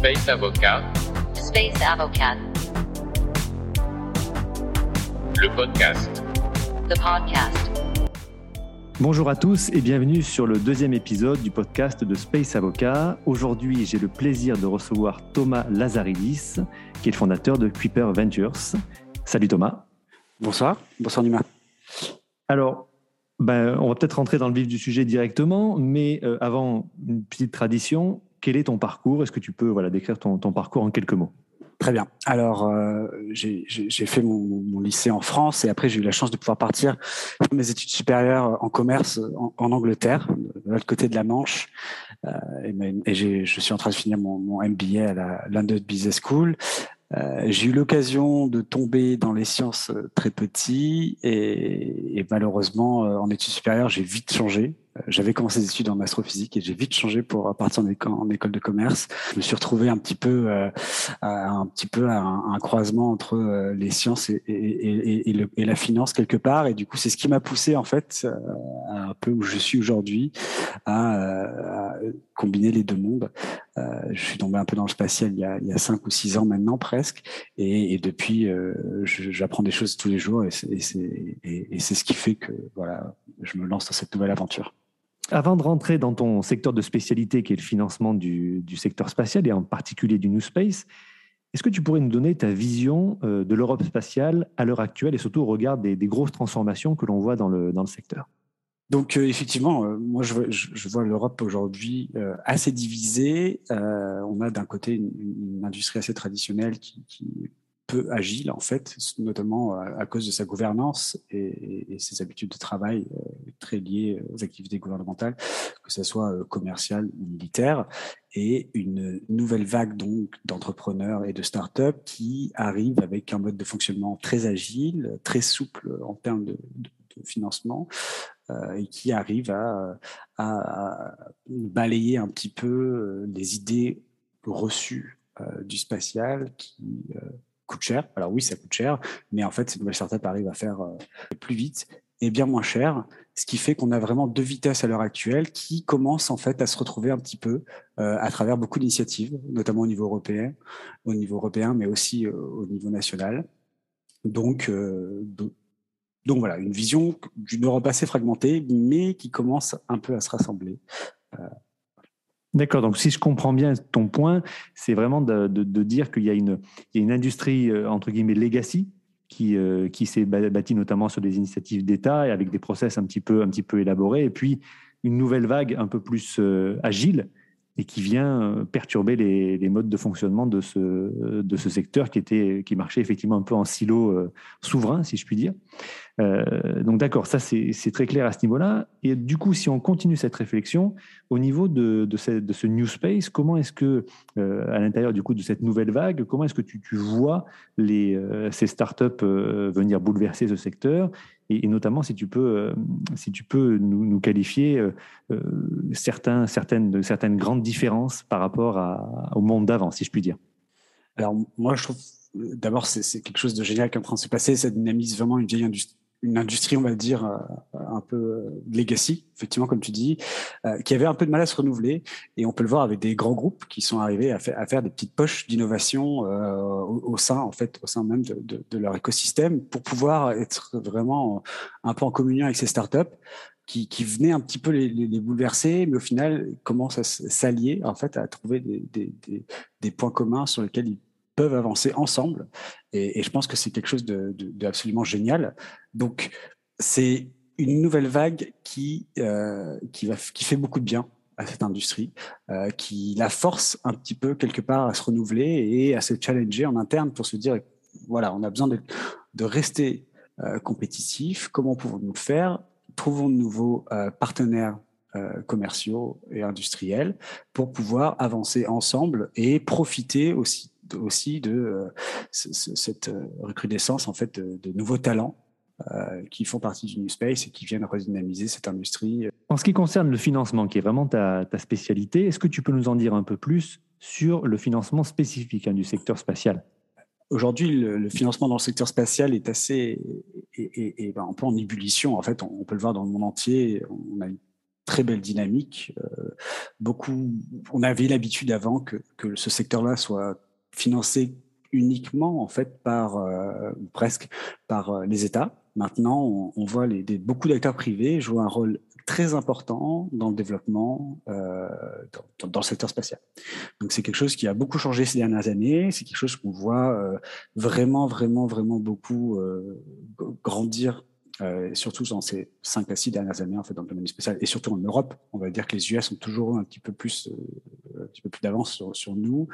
Space Avocat, Space Avocat, le podcast. the podcast. Bonjour à tous et bienvenue sur le deuxième épisode du podcast de Space Avocat. Aujourd'hui, j'ai le plaisir de recevoir Thomas Lazaridis, qui est le fondateur de Kuiper Ventures. Salut Thomas. Bonsoir, bonsoir Numa. Alors, ben, on va peut-être rentrer dans le vif du sujet directement, mais euh, avant, une petite tradition. Quel est ton parcours? Est-ce que tu peux voilà, décrire ton, parcours en quelques mots? Très bien. Alors, euh, j'ai fait mon, lycée en France et après j'ai eu la chance de pouvoir partir faire mes études supérieures en commerce en, Angleterre, de l'autre côté de la Manche. Euh, et je suis en train de finir mon, MBA à la London Business School. Euh, j'ai eu l'occasion de tomber dans les sciences très petit et, malheureusement en études supérieures j'ai vite changé. J'avais commencé des études en astrophysique et j'ai vite changé pour partir en, éco- en école de commerce. Je me suis retrouvé un petit peu euh, à un petit peu à un, croisement entre euh, les sciences et, la finance quelque part. Et du coup, c'est ce qui m'a poussé en fait euh, un peu où je suis aujourd'hui, à, euh, combiner les deux mondes. Je suis tombé un peu dans le spatial il y a, il y a cinq ou six ans maintenant presque, et, depuis, j'apprends des choses tous les jours, et c'est ce qui fait que voilà, je me lance dans cette nouvelle aventure. Avant de rentrer dans ton secteur de spécialité, qui est le financement du, secteur spatial et en particulier du New Space, est-ce que tu pourrais nous donner ta vision euh, de l'Europe spatiale à l'heure actuelle et surtout au regard des, grosses transformations que l'on voit dans le, secteur? Donc euh, effectivement, euh, moi je vois, l'Europe aujourd'hui assez divisée. On a d'un côté une, industrie assez traditionnelle qui, peu agile en fait, notamment à, à cause de sa gouvernance et, ses habitudes de travail euh, très liées aux activités gouvernementales, que ce soit euh, commerciales ou militaires, et une nouvelle vague donc d'entrepreneurs et de startups qui arrivent avec un mode de fonctionnement très agile, très souple en termes de, financement euh, et qui arrive à, à- balayer un petit peu euh, les idées reçues euh, du spatial qui coûtent cher. Alors oui, ça coûte cher, mais en fait, ces nouvelles startups arrivent à faire euh, plus vite et bien moins cher, ce qui fait qu'on a vraiment deux vitesses à l'heure actuelle qui commencent en fait à se retrouver un petit peu euh, à travers beaucoup d'initiatives, notamment au niveau européen, au niveau européen, mais aussi euh, au niveau national. Donc, do- donc voilà, une vision d'une Europe assez fragmentée, mais qui commence un peu à se rassembler. D'accord, donc si je comprends bien ton point, c'est vraiment de, dire qu'il y a une, il y a une industrie, euh, entre guillemets, legacy, qui, euh, qui s'est bâtie notamment sur des initiatives d'État et avec des process un petit peu, un petit peu élaborés, et puis une nouvelle vague un peu plus euh, agile et qui vient perturber les, les modes de fonctionnement de ce, de ce secteur qui, était, qui marchait effectivement un peu en silo euh, souverain, si je puis dire. Euh, donc d'accord, ça c'est très clair à ce niveau-là. Et du coup, si on continue cette réflexion, au niveau de, ce, new space, comment est-ce que, euh, à l'intérieur du coup de cette nouvelle vague, comment est-ce que tu, vois euh, ces startups venir bouleverser ce secteur? Et, notamment si tu peux, si tu peux nous, qualifier certaines, certaines grandes différences par rapport au monde d'avant, si je puis dire. Alors moi, je trouve d'abord c'est quelque chose de génial qui est en train de se passer. Ça dynamise vraiment une vieille industrie, une industrie, on va dire euh, un peu euh, legacy, effectivement comme tu dis, euh, qui avait un peu de mal à se renouveler. Et on peut le voir avec des grands groupes qui sont arrivés à, faire des petites poches d'innovation au, sein, en fait, au sein même de, de- de leur écosystème pour pouvoir être vraiment un peu en communion avec ces startups. Qui, qui venaient un petit peu les, les- les bouleverser, mais au final commencent à s'allier en fait à trouver des, des, des, des points communs sur lesquels ils peuvent avancer ensemble. Et, je pense que c'est quelque chose de, génial. Donc, c'est une nouvelle vague qui, euh, qui, va, qui fait beaucoup de bien à cette industrie, euh, qui la force un petit peu quelque part à se renouveler et à se challenger en interne pour se dire, voilà, on a besoin de, rester euh, compétitif. Comment pouvons-nous le faire? Trouvons de nouveaux partenaires commerciaux et industriels pour pouvoir avancer ensemble et profiter aussi aussi de euh, ce- ce- cette euh, recrudescence en fait de, de nouveaux talents euh, qui font partie du New Space et qui viennent redynamiser cette industrie. En ce qui concerne le financement, qui est vraiment ta, ta spécialité, est-ce que tu peux nous en dire un peu plus sur le financement spécifique hein, du secteur spatial? Aujourd'hui, le, le financement dans le secteur spatial est assez, et, et, et ben, un peu en ébullition. En fait, on, on peut le voir dans le monde entier. On a une très belle dynamique. beaucoup, on avait l'habitude avant que, que ce secteur-là soit financé uniquement en fait par ou presque par les États. Maintenant, on, voit beaucoup d'acteurs privés jouer un rôle très important dans le développement euh, dans, le secteur spatial. Donc c'est quelque chose qui a beaucoup changé ces dernières années. C'est quelque chose qu'on voit euh, vraiment, vraiment, vraiment beaucoup euh, surtout dans ces cinq à six dernières années en fait dans le domaine spatial et surtout en Europe. On va dire que les US ont toujours un petit peu plus, un petit peu plus d'avance sur, nous.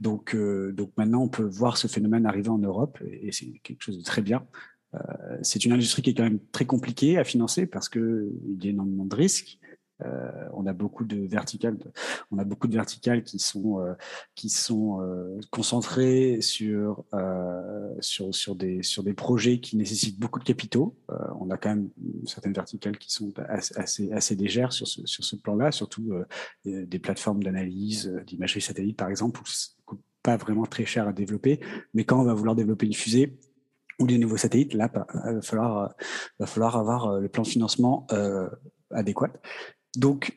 Donc, donc maintenant on peut voir ce phénomène arriver en Europe et c'est quelque chose de très bien. Euh, c'est une industrie qui est quand même très compliquée à financer parce qu'il y a énormément de risques. Euh, on a beaucoup de verticales, on a beaucoup de verticales qui sont euh, qui sont euh, concentrées sur, sur sur des sur des projets qui nécessitent beaucoup de capitaux. On a quand même certaines verticales qui sont assez assez, légères sur ce sur ce plan-là, surtout des plateformes d'analyse d'imagerie satellite par exemple, où coûte pas vraiment très cher à développer. Mais quand on va vouloir développer une fusée, ou des nouveaux satellites, là, il bah, va falloir, va falloir avoir le plan de financement adéquat. Donc,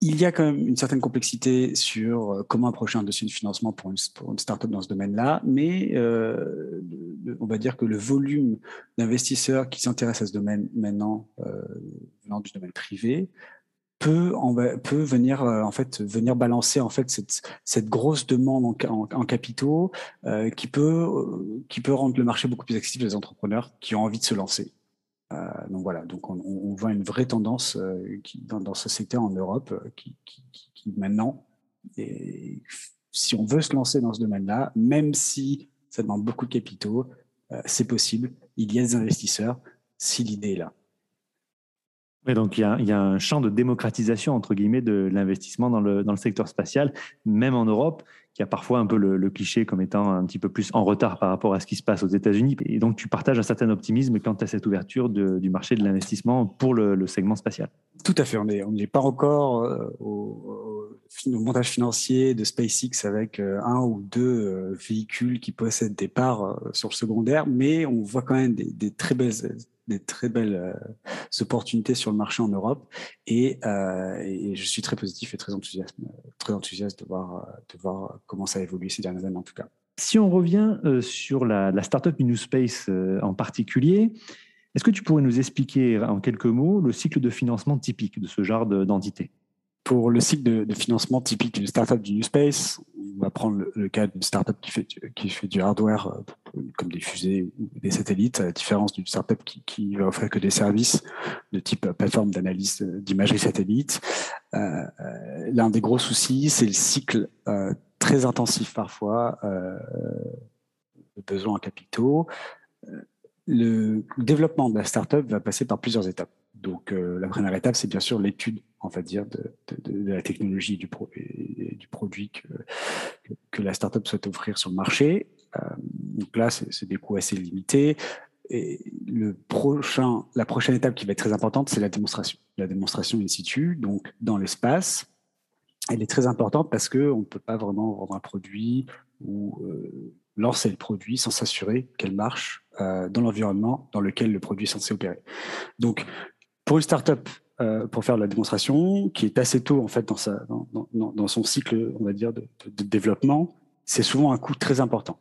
il y a quand même une certaine complexité sur comment approcher un dossier de financement pour une, pour dans ce domaine-là, mais on va dire que le volume d'investisseurs qui s'intéressent à ce domaine maintenant, venant du domaine privé, peut, venir euh, en fait venir balancer en fait cette, grosse demande en, capitaux euh, euh, qui peut rendre le marché beaucoup plus accessible aux entrepreneurs qui ont envie de se lancer. Euh, donc voilà, donc on, voit une vraie tendance qui, dans, ce secteur en Europe qui, qui, maintenant, et si on veut se lancer dans ce domaine-là, même si ça demande beaucoup de capitaux, c'est possible. Il y a des investisseurs si l'idée est là donc il y, a, un champ de démocratisation entre guillemets de l'investissement dans le, secteur spatial, même en Europe, qui a parfois un peu le, cliché comme étant un petit peu plus en retard par rapport à ce qui se passe aux États-Unis. Et donc tu partages un certain optimisme quant à cette ouverture du marché de l'investissement pour le, segment spatial. Tout à fait. On n'est pas encore euh, au, montage financier de SpaceX avec euh, un ou deux euh, véhicules qui possèdent des parts sur le secondaire, mais on voit quand même des très belles des très belles euh, opportunités sur le marché en Europe et, euh, je suis très positif et très enthousiaste, très enthousiaste de voir, de voir comment ça a évolué ces dernières années en tout cas. Si on revient euh, sur la, la startup Space en particulier, est-ce que tu pourrais nous expliquer en quelques mots le cycle de financement typique de ce genre d'entité? Pour le cycle de, financement typique d'une startup du New Space, on va prendre le, cas d'une startup qui fait, qui fait du hardware euh, comme des fusées ou des satellites, à la différence d'une startup qui, qui va offrir que des services de type plateforme d'analyse d'imagerie satellite. Euh, euh, L'un des gros soucis, c'est le cycle euh, très intensif parfois euh, de besoins en capitaux. Le développement de la startup va passer par plusieurs étapes. Donc, euh, la première étape, c'est bien sûr l'étude, dire, de, la technologie et du, produit que, que, la startup souhaite offrir sur le marché. Euh, donc là, c'est des coûts assez limités. Et le prochain, la prochaine étape qui va être très importante, c'est la démonstration. La démonstration in situ, donc dans l'espace. Elle est très importante parce qu'on ne peut pas vraiment vendre un produit ou euh, lancer le produit sans s'assurer qu'elle marche dans l'environnement dans lequel le produit est censé opérer. Donc, pour une startup, euh, pour faire la démonstration, qui est assez tôt en fait dans, sa, dans, dans, dans son cycle, on va dire, de, développement, c'est souvent un coût très important.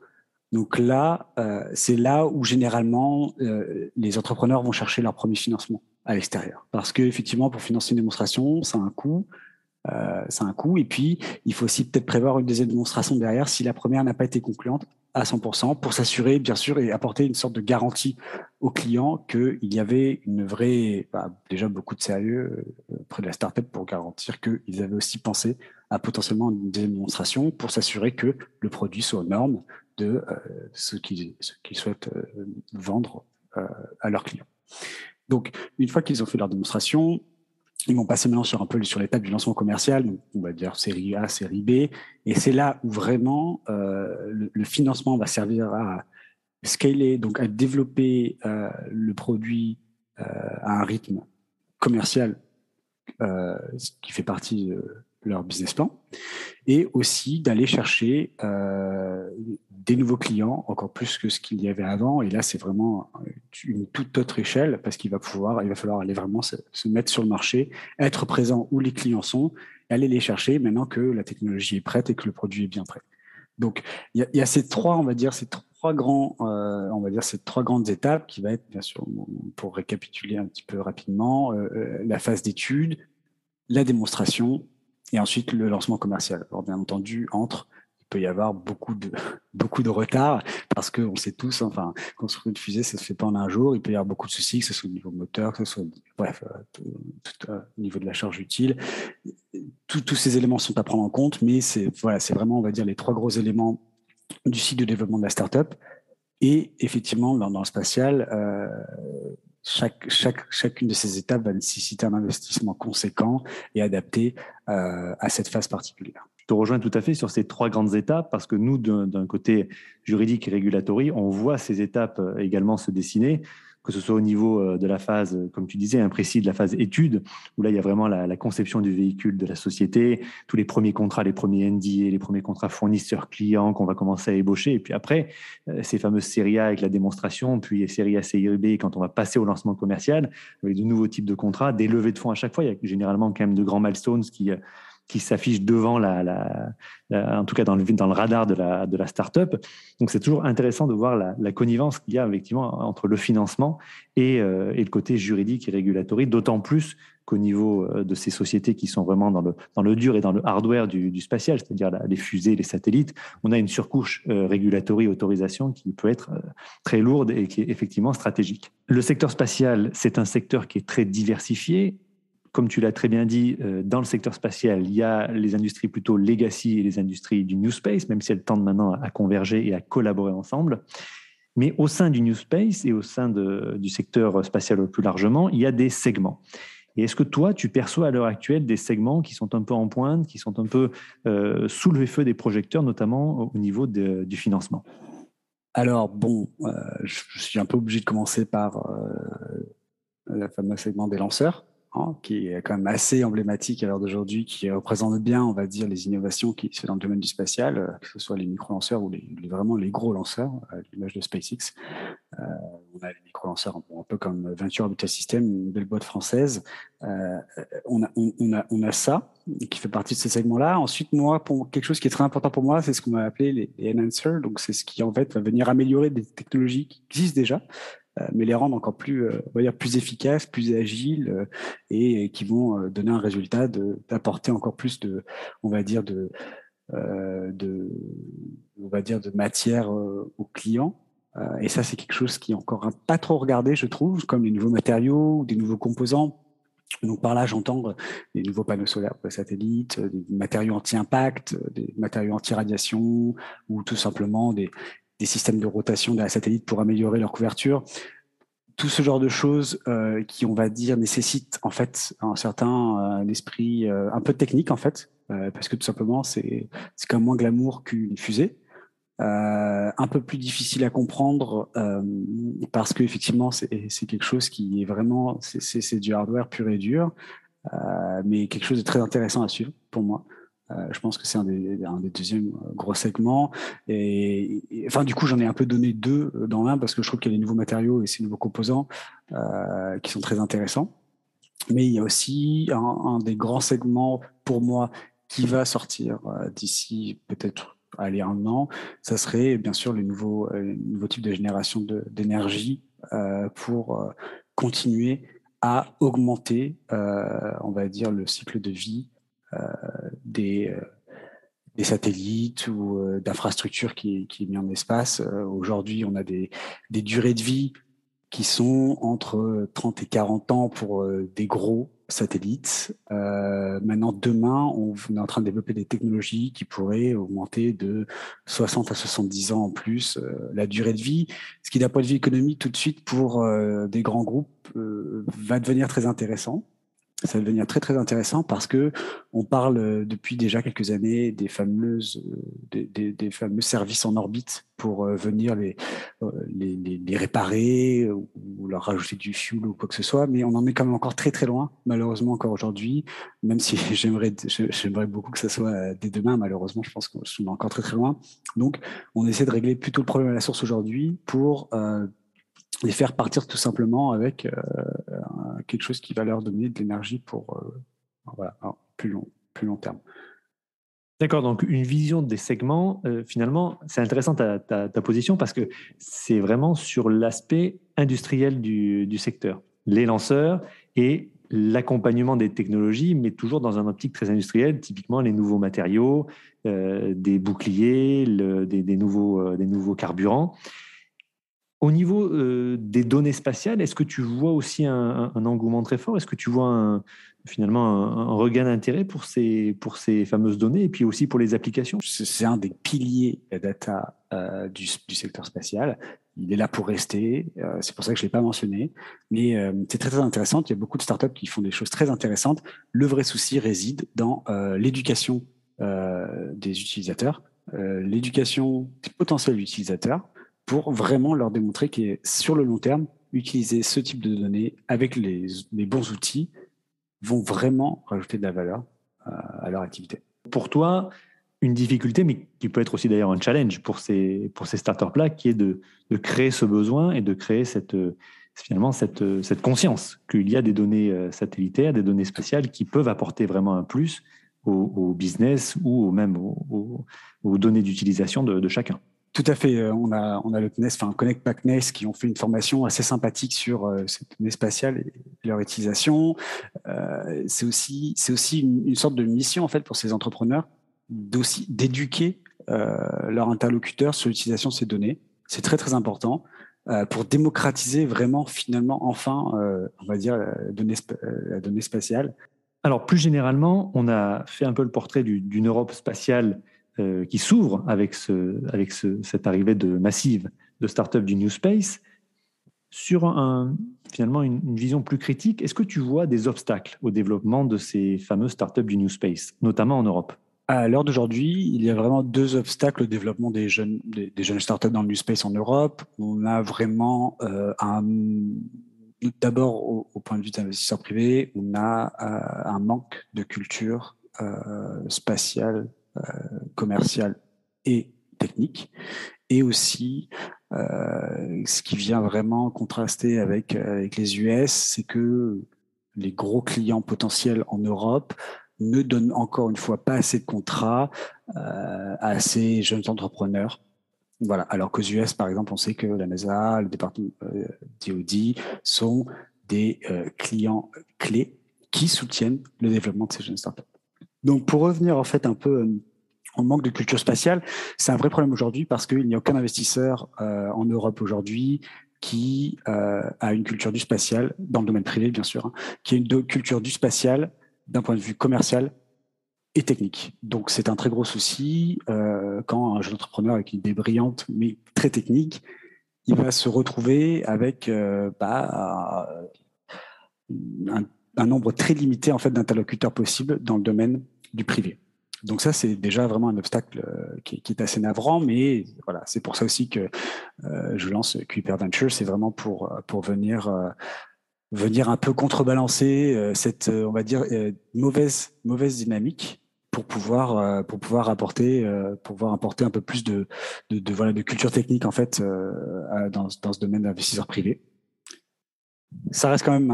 Donc là, euh, c'est là où généralement euh, les entrepreneurs vont chercher leur premier financement à l'extérieur, parce que effectivement, pour financer une démonstration, ça a un coût. Euh, c'est un coût. Et puis, il faut aussi peut-être prévoir une deuxième démonstration derrière si la première n'a pas été concluante à 100% pour s'assurer, bien sûr, et apporter une sorte de garantie au client qu'il y avait une vraie, bah, déjà beaucoup de sérieux euh, près de la startup pour garantir qu'ils avaient aussi pensé à potentiellement une démonstration pour s'assurer que le produit soit aux normes de euh, ce qu'ils souhaitent vendre à leurs clients. Donc, une fois qu'ils ont fait leur démonstration, ils vont passer maintenant sur un peu sur l'étape du lancement commercial, donc on va dire série A, série B, et c'est là où vraiment euh, le, financement va servir à scaler, donc à développer euh, le produit euh, à un rythme commercial, qui fait partie leur business plan, et aussi d'aller chercher euh, des nouveaux clients, encore plus que ce qu'il y avait avant. Et là, c'est vraiment une toute autre échelle parce qu'il va pouvoir, il va falloir aller vraiment se, mettre sur le marché, être présent où les clients sont, aller les chercher maintenant que la technologie est prête et que le produit est bien prêt. Donc, il y, a ces trois, on va dire, ces trois grands, euh, on va dire, ces trois grandes étapes qui va être, bien sûr, pour récapituler un petit peu rapidement, euh, la phase d'étude, la démonstration et ensuite le lancement commercial. Alors, bien entendu, entre il peut y avoir beaucoup de, beaucoup de retard parce qu'on sait tous, enfin, construire une fusée, ça se fait pas en un jour. Il peut y avoir beaucoup de soucis, que ce soit au niveau moteur, que ce soit, bref, tout, au niveau de la charge utile. tous ces éléments sont à prendre en compte, mais c'est voilà, vraiment, on va dire, les trois gros éléments du cycle de développement de la startup. Et effectivement, dans, le spatial, euh, chaque, chaque, chacune de ces étapes va nécessiter un investissement conséquent et adapté euh, à cette phase particulière. Je te rejoins tout à fait sur ces trois grandes étapes parce que nous, d'un côté juridique et régulatory, on voit ces étapes euh, également se dessiner que ce soit au niveau euh, de la phase, euh, comme tu disais, imprécis de la phase étude, où là, il y a vraiment la, conception du véhicule de la société, tous les premiers contrats, les premiers NDA, les premiers contrats fournisseurs-clients qu'on va commencer à ébaucher. Et puis après, euh, ces fameuses séries A avec la démonstration, puis les séries A, série B, quand on va passer au lancement commercial, avec de nouveaux types de contrats, des levées de fonds à chaque fois. Il y a généralement quand même de grands milestones qui qui s'affiche devant la, en tout cas dans le, radar de la, de start-up. Donc c'est toujours intéressant de voir la, connivence qu'il y a effectivement entre le financement et, euh, le côté juridique et régulatory, d'autant plus qu'au niveau euh, de ces sociétés qui sont vraiment dans le, dans le dur et dans le hardware du, du spatial, c'est-à-dire les fusées, les satellites, on a une surcouche euh, régulatory autorisation qui peut être euh, très lourde et qui est effectivement stratégique. Le secteur spatial, c'est un secteur qui est très diversifié comme tu l'as très bien dit, euh, dans le secteur spatial, il y a les industries plutôt legacy et les industries du New Space, même si elles tendent maintenant à converger et à collaborer ensemble. Mais au sein du New Space et au sein du secteur spatial plus largement, il y a des segments. Et est-ce que toi, tu perçois à l'heure actuelle des segments qui sont un peu en pointe, qui sont un peu euh, sous le feu des projecteurs, notamment au niveau du financement? Alors, bon, euh, je, suis un peu obligé de commencer par le fameux segment des lanceurs. Hein, qui est quand même assez emblématique à l'heure d'aujourd'hui, qui représente bien, on va dire, les innovations qui se font dans le domaine du spatial, euh, que ce soit les micro-lanceurs ou les, vraiment les gros lanceurs, à l'image de SpaceX. Euh, on a les micro-lanceurs un peu comme Venture Orbital System, une belle boîte française. Euh, on, a, ça qui fait partie de ces segments-là. Ensuite, moi, pour quelque chose qui est très important pour moi, c'est ce qu'on va appeler les, les enhancers. Donc, c'est ce qui en fait va venir améliorer des technologies qui existent déjà, euh, mais les rendre encore plus, euh, on va dire, plus efficaces, plus agiles euh, et, qui vont donner un résultat d'apporter encore plus de, on va dire, de, de, on va dire, de matière aux clients. et ça, c'est quelque chose qui est encore pas trop regardé, je trouve, comme les nouveaux matériaux, des nouveaux composants. Donc par là, j'entends des nouveaux panneaux solaires pour les satellites, des matériaux anti-impact, des matériaux anti-radiation, ou tout simplement des, des systèmes de rotation la satellite pour améliorer leur couverture. Tout ce genre de choses euh, qui, on va dire, nécessitent en fait un certain euh, esprit euh, un peu technique en fait, parce que tout simplement c'est c'est quand même moins glamour qu'une fusée, un peu plus difficile à comprendre parce que effectivement c'est quelque chose qui est vraiment c'est du hardware pur et dur, mais quelque chose de très intéressant à suivre pour moi. Euh, je pense que c'est un des, un des deuxièmes euh, gros segments. Enfin, du coup, j'en ai un peu donné deux euh, dans l'un parce que je trouve qu'il y a les nouveaux matériaux et ces nouveaux composants qui sont très intéressants. Mais il y a aussi un, des grands segments pour moi qui va sortir d'ici peut-être aller un an. Ça serait bien sûr les nouveaux, les nouveaux types de génération d'énergie pour continuer à augmenter, on va dire, le cycle de vie des, euh, des satellites ou euh, d'infrastructures qui, qui est mis en espace. Aujourd'hui, on a des, durées de vie qui sont entre 30 et 40 ans pour des gros satellites. Euh, maintenant, demain, on, est en train de développer des technologies qui pourraient augmenter de 60 à 70 ans en plus la durée de vie, ce qui d'un point de vue économique tout de suite pour des grands groupes va devenir très intéressant. Ça va devenir très très intéressant parce que on parle euh, depuis déjà quelques années des fameuses euh, des, fameux services en orbite pour euh, venir les, les, réparer ou leur rajouter du fuel ou quoi que ce soit, mais on en est quand même encore très très loin, malheureusement encore aujourd'hui, même si j'aimerais j'aimerais beaucoup que ça soit dès demain, malheureusement je pense qu'on est encore très très loin. Donc on essaie de régler plutôt le problème à la source aujourd'hui pour les faire partir tout simplement avec quelque chose qui va leur donner de l'énergie pour euh, voilà, plus, long, plus long terme. D'accord, donc une vision des segments, euh, finalement, c'est intéressant ta, position parce que c'est vraiment sur l'aspect industriel du, secteur. Les lanceurs et l'accompagnement des technologies, mais toujours dans un optique très industriel, typiquement les nouveaux matériaux, euh, des boucliers, des, nouveaux, des nouveaux carburants. Au niveau euh, des données spatiales, est-ce que tu vois aussi un, engouement très fort? Est-ce que tu vois finalement un, regain d'intérêt pour ces, fameuses données et puis aussi pour les applications? C'est un des piliers data euh, du, secteur spatial. Il est là pour rester. Euh, c'est pour ça que je ne l'ai pas mentionné. Mais c'est très, intéressant. Il y a beaucoup de startups qui font des choses très intéressantes. Le vrai souci réside dans l'éducation des utilisateurs, l'éducation des potentiels utilisateurs pour vraiment leur démontrer que sur le long terme, utiliser ce type de données avec les, bons outils vont vraiment rajouter de la valeur euh, à leur activité. Pour toi, une difficulté, mais qui peut être aussi d'ailleurs un challenge pour ces, pour ces startups-là, qui est de, de, créer ce besoin et de créer cette, finalement cette, cette conscience qu'il y a des données euh, satellitaires, des données spatiales qui peuvent apporter vraiment un plus au, business ou même aux, données d'utilisation de chacun. Tout à fait. Euh, on a, on a le CNES, enfin Connect Pack NES, qui ont fait une formation assez sympathique sur euh, cette donnée spatiale et leur utilisation. Euh, c'est aussi, c'est aussi une, sorte de mission en fait pour ces entrepreneurs d'aussi d'éduquer euh, leurs interlocuteurs sur l'utilisation de ces données. C'est très très important euh, pour démocratiser vraiment finalement enfin, on va dire la donnée spatiale. Alors plus généralement, on a fait un peu le portrait d'une Europe spatiale euh, qui s'ouvre avec, ce, cette arrivée de massive de startups du New Space. Sur finalement une, vision plus critique, est-ce que tu vois des obstacles au développement de ces fameuses startups du New Space, notamment en Europe? À l'heure d'aujourd'hui, il y a vraiment deux obstacles au développement des jeunes, startups dans le New Space en Europe. On a vraiment euh, d'abord au, point de vue d'investisseurs privés, on a euh, un manque de culture spatiale commerciale et technique, et aussi euh, ce qui vient vraiment contraster avec, avec les US, c'est que les gros clients potentiels en Europe ne donnent encore une fois pas assez de contrats euh, à ces jeunes entrepreneurs. Voilà. Alors qu'aux US, par exemple, on sait que la NASA, le département euh, DoD sont des euh, clients clés qui soutiennent le développement de ces jeunes startups. Donc, pour revenir en fait un peu on manque de culture spatiale, c'est un vrai problème aujourd'hui parce qu'il n'y a aucun investisseur euh, en Europe aujourd'hui qui euh, a une culture du spatial, dans le domaine privé bien sûr, hein, qui a une culture du spatial d'un point de vue commercial et technique. Donc c'est un très gros souci euh, quand un jeune entrepreneur avec une idée brillante mais très technique, il va se retrouver avec euh, bah, un, un nombre très limité en fait d'interlocuteurs possibles dans le domaine du privé. Donc ça, c'est déjà vraiment un obstacle euh, qui, est assez navrant, mais voilà, c'est pour ça aussi que euh, je lance Kuiper Venture, c'est vraiment pour pour venir euh, venir un peu contrebalancer euh, cette, on va dire, euh, mauvaise mauvaise dynamique pour pouvoir pour pouvoir apporter pour pouvoir apporter un peu plus de de, de voilà de culture technique en fait dans dans ce domaine d'investisseurs privés ça reste quand même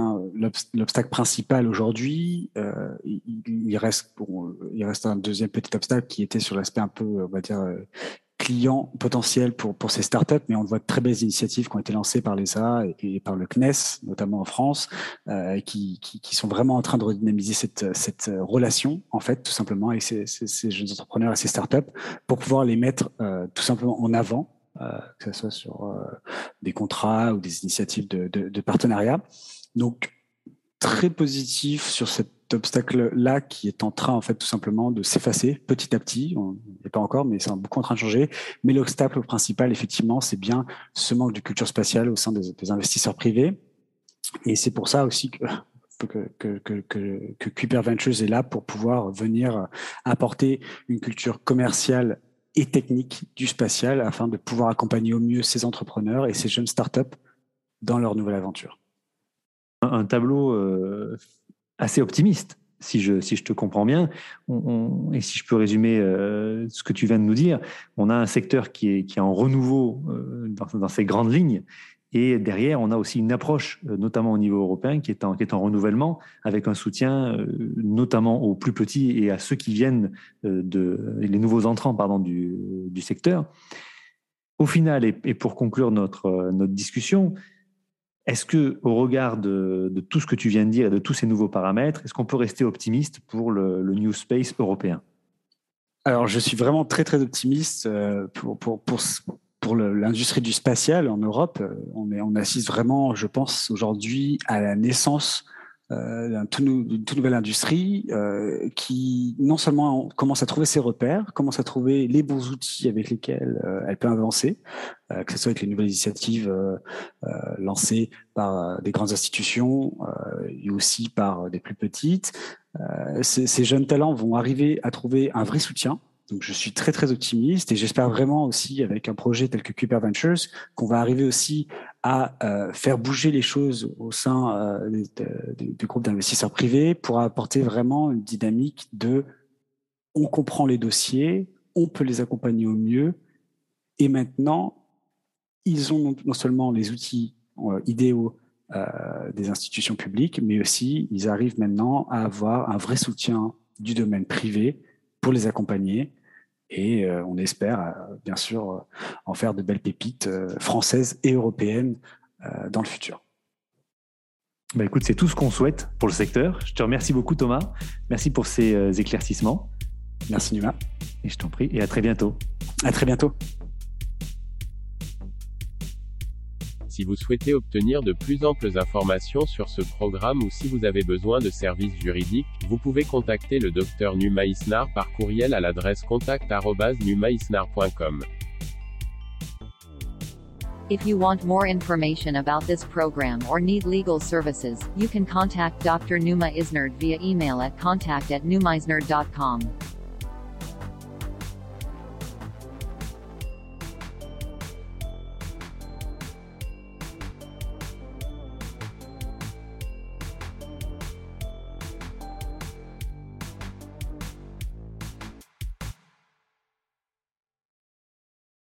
l'obstacle principal aujourd'hui. Euh, il, reste bon, il reste un deuxième petit obstacle qui était sur l'aspect un peu, on va dire, euh, client potentiel pour pour ces startups, mais on voit de très belles initiatives qui ont été lancées par l'ESA et, et, par le CNES, notamment en France, euh, qui, qui, qui, sont vraiment en train de redynamiser cette cette relation, en fait, tout simplement avec ces, ces, ces jeunes entrepreneurs et ces startups, pour pouvoir les mettre euh, tout simplement en avant que ce soit sur euh, des contrats ou des initiatives de, partenariat. Donc, très positif sur cet obstacle-là qui est en train, en fait, tout simplement de s'effacer petit à petit. On n'est pas encore, mais c'est beaucoup en train de changer. Mais l'obstacle principal, effectivement, c'est bien ce manque de culture spatiale au sein des, investisseurs privés. Et c'est pour ça aussi que, que, que, que, que Kuiper Ventures est là pour pouvoir venir apporter une culture commerciale et technique du spatial afin de pouvoir accompagner au mieux ces entrepreneurs et ces jeunes startups dans leur nouvelle aventure. Un tableau euh, assez optimiste, si je, si je te comprends bien. et si je peux résumer euh, ce que tu viens de nous dire, on a un secteur qui est, qui est en renouveau euh, dans, dans, ses grandes lignes et derrière, on a aussi une approche, euh, notamment au niveau européen, qui est en, renouvellement, avec un soutien euh, notamment aux plus petits et à ceux qui viennent euh, de les nouveaux entrants pardon, du, secteur. Au final, et, pour conclure notre, discussion, est-ce que, au regard de, de, tout ce que tu viens de dire et de tous ces nouveaux paramètres, est-ce qu'on peut rester optimiste pour le, le New Space européen? Alors, je suis vraiment très très optimiste pour, pour, pour, pour l'industrie du spatial en Europe, euh, on, est, on assiste vraiment, je pense, aujourd'hui à la naissance euh, d'une toute nouvelle industrie euh, qui non seulement commence à trouver ses repères, commence à trouver les bons outils avec lesquels euh, elle peut avancer, euh, que ce soit avec les nouvelles initiatives lancées par des grandes institutions et aussi par des plus petites. Ces, ces, jeunes talents vont arriver à trouver un vrai soutien je suis très très optimiste et j'espère vraiment aussi avec un projet tel que Kuiper Ventures qu'on va arriver aussi à euh, faire bouger les choses au sein euh, du groupe d'investisseurs privés pour apporter vraiment une dynamique de on comprend les dossiers, on peut les accompagner au mieux et maintenant ils ont non seulement les outils euh, idéaux des institutions publiques, mais aussi ils arrivent maintenant à avoir un vrai soutien du domaine privé pour les accompagner et euh, on espère euh, bien sûr euh, en faire de belles pépites françaises et européennes dans le futur. Bah écoute, c'est tout ce qu'on souhaite pour le secteur. Je te remercie beaucoup Thomas. Merci pour ces éclaircissements. Merci Numa. Et je t'en prie. Et à très bientôt. À très bientôt. Si vous souhaitez obtenir de plus amples informations sur ce programme ou si vous avez besoin de services juridiques, vous pouvez contacter le Dr Numa Isnar par courriel à l'adresse contact@numaisnar.com. If you want more information about this program or need legal services, you can contact Dr. Via email at contact at.